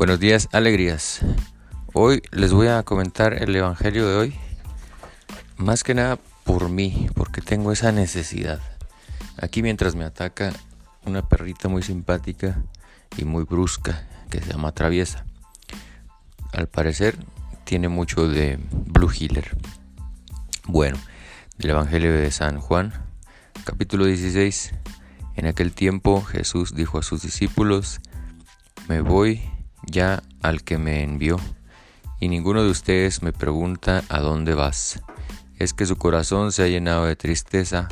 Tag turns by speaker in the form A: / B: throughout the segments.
A: Buenos días, alegrías. Hoy les voy a comentar el Evangelio de hoy, más que nada por mí, porque tengo esa necesidad. Aquí mientras me ataca una perrita muy simpática y muy brusca que se llama Traviesa. Al parecer tiene mucho de Blue Healer. Bueno, del Evangelio de San Juan, capítulo 16. En aquel tiempo Jesús dijo a sus discípulos, me voy ya al que me envió, y ninguno de ustedes me pregunta a dónde vas. Es que su corazón se ha llenado de tristeza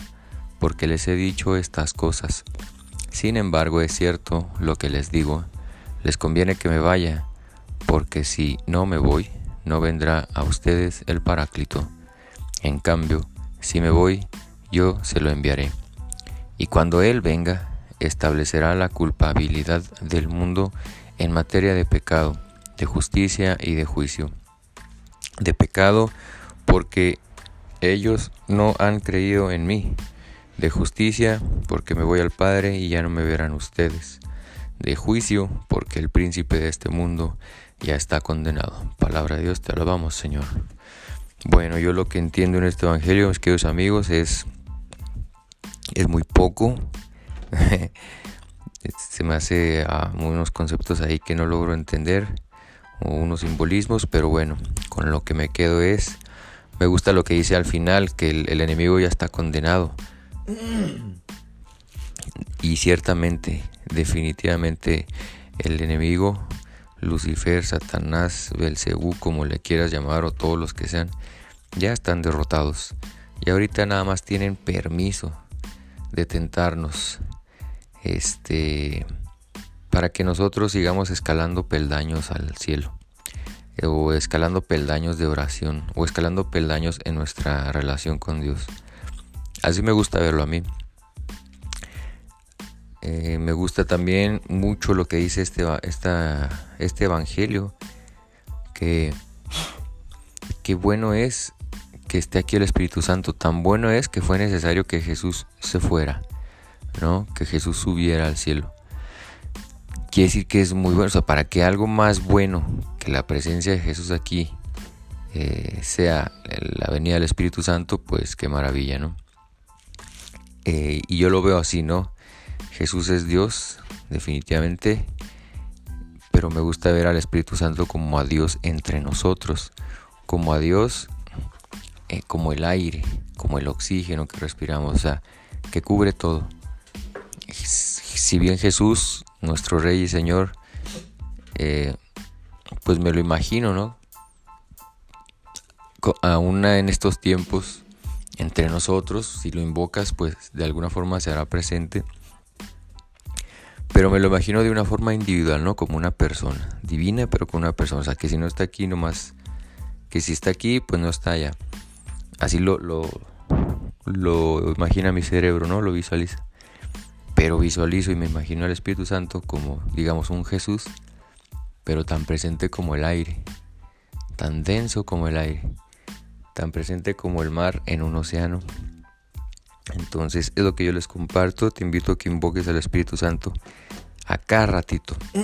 A: porque les he dicho estas cosas. Sin embargo, es cierto lo que les digo, les conviene que me vaya, porque si no me voy, no vendrá a ustedes el Paráclito. En cambio, si me voy, yo se lo enviaré. Y cuando Él venga, establecerá la culpabilidad del mundo en materia de pecado, de justicia y de juicio. De pecado porque ellos no han creído en mí. De justicia porque me voy al Padre y ya no me verán ustedes. De juicio porque el príncipe de este mundo ya está condenado. Palabra de Dios, te alabamos Señor. Bueno, yo lo que entiendo en este Evangelio, mis queridos amigos, es, es muy poco. se me hace a unos conceptos ahí que no logro entender o unos simbolismos, pero bueno, con lo que me quedo es, me gusta lo que dice al final, que el, enemigo ya está condenado. Y ciertamente, definitivamente, el enemigo, Lucifer, Satanás, Belcebú, como le quieras llamar, o todos los que sean, ya están derrotados. Y ahorita nada más tienen permiso de tentarnos, este, para que nosotros sigamos escalando peldaños al cielo, eh, o escalando peldaños de oración, o escalando peldaños en nuestra relación con Dios. Así me gusta verlo a mí. Eh, me gusta también mucho lo que dice este, este evangelio, que, que bueno es que esté aquí el Espíritu Santo, tan bueno es que fue necesario que Jesús se fuera. Que Jesús subiera al cielo. Quiere decir que es muy bueno, o sea, para que algo más bueno que la presencia de Jesús aquí eh, sea la venida del Espíritu Santo, pues qué maravilla, ¿no? Eh, y yo lo veo así, ¿no? Jesús es Dios, definitivamente, pero me gusta ver al Espíritu Santo como a Dios entre nosotros, como a Dios, eh, como el aire, como el oxígeno que respiramos, o sea, que cubre todo si bien Jesús, nuestro Rey y Señor, eh, pues me lo imagino, ¿no? Aún en estos tiempos, entre nosotros, si lo invocas, pues de alguna forma se hará presente. Pero me lo imagino de una forma individual, ¿no? Como una persona, divina, pero como una persona. O sea, que si no está aquí, nomás, que si está aquí, pues no está allá. Así lo, lo, lo imagina mi cerebro, ¿no? Lo visualiza pero visualizo y me imagino al Espíritu Santo como, digamos, un Jesús, pero tan presente como el aire, tan denso como el aire, tan presente como el mar en un océano. Entonces es lo que yo les comparto, te invito a que invoques al Espíritu Santo acá ratito.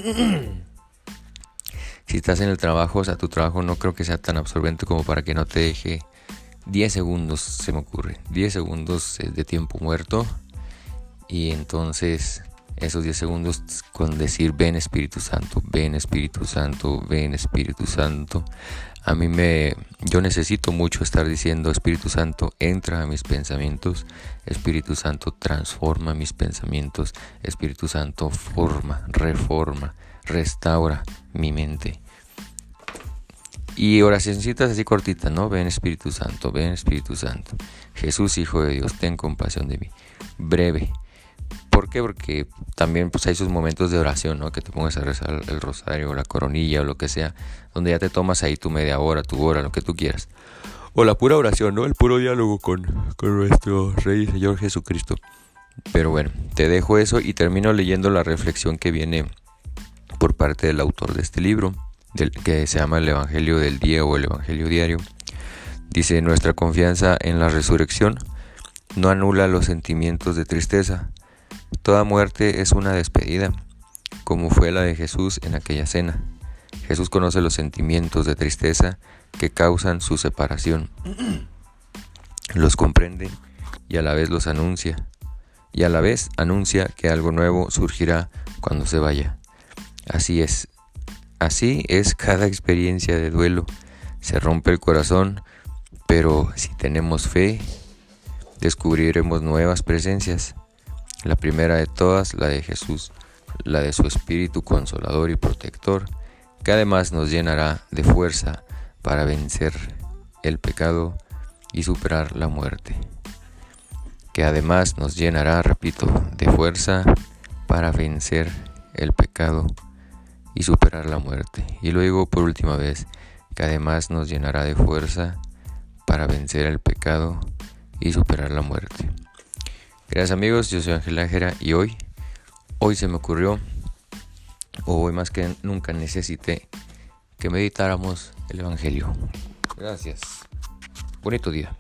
A: si estás en el trabajo, o sea, tu trabajo no creo que sea tan absorbente como para que no te deje 10 segundos, se me ocurre, 10 segundos de tiempo muerto y entonces esos 10 segundos con decir ven Espíritu Santo, ven Espíritu Santo, ven Espíritu Santo. A mí me yo necesito mucho estar diciendo Espíritu Santo, entra a mis pensamientos, Espíritu Santo transforma mis pensamientos, Espíritu Santo forma, reforma, restaura mi mente. Y oracioncitas así cortitas, ¿no? Ven Espíritu Santo, ven Espíritu Santo. Jesús, Hijo de Dios, ten compasión de mí. Breve, ¿Por Porque también pues, hay sus momentos de oración, ¿no? Que te pongas a rezar el rosario o la coronilla o lo que sea, donde ya te tomas ahí tu media hora, tu hora, lo que tú quieras. O la pura oración, ¿no? El puro diálogo con, con nuestro Rey y Señor Jesucristo. Pero bueno, te dejo eso y termino leyendo la reflexión que viene por parte del autor de este libro, del, que se llama el Evangelio del Día o el Evangelio Diario. Dice, nuestra confianza en la resurrección no anula los sentimientos de tristeza, Toda muerte es una despedida, como fue la de Jesús en aquella cena. Jesús conoce los sentimientos de tristeza que causan su separación. Los comprende y a la vez los anuncia. Y a la vez anuncia que algo nuevo surgirá cuando se vaya. Así es. Así es cada experiencia de duelo. Se rompe el corazón, pero si tenemos fe, descubriremos nuevas presencias. La primera de todas, la de Jesús, la de su Espíritu consolador y protector, que además nos llenará de fuerza para vencer el pecado y superar la muerte. Que además nos llenará, repito, de fuerza para vencer el pecado y superar la muerte. Y luego por última vez, que además nos llenará de fuerza para vencer el pecado y superar la muerte. Gracias amigos, yo soy Ángel Ángela y hoy, hoy se me ocurrió, o hoy más que nunca necesité, que meditáramos el Evangelio. Gracias. Bonito día.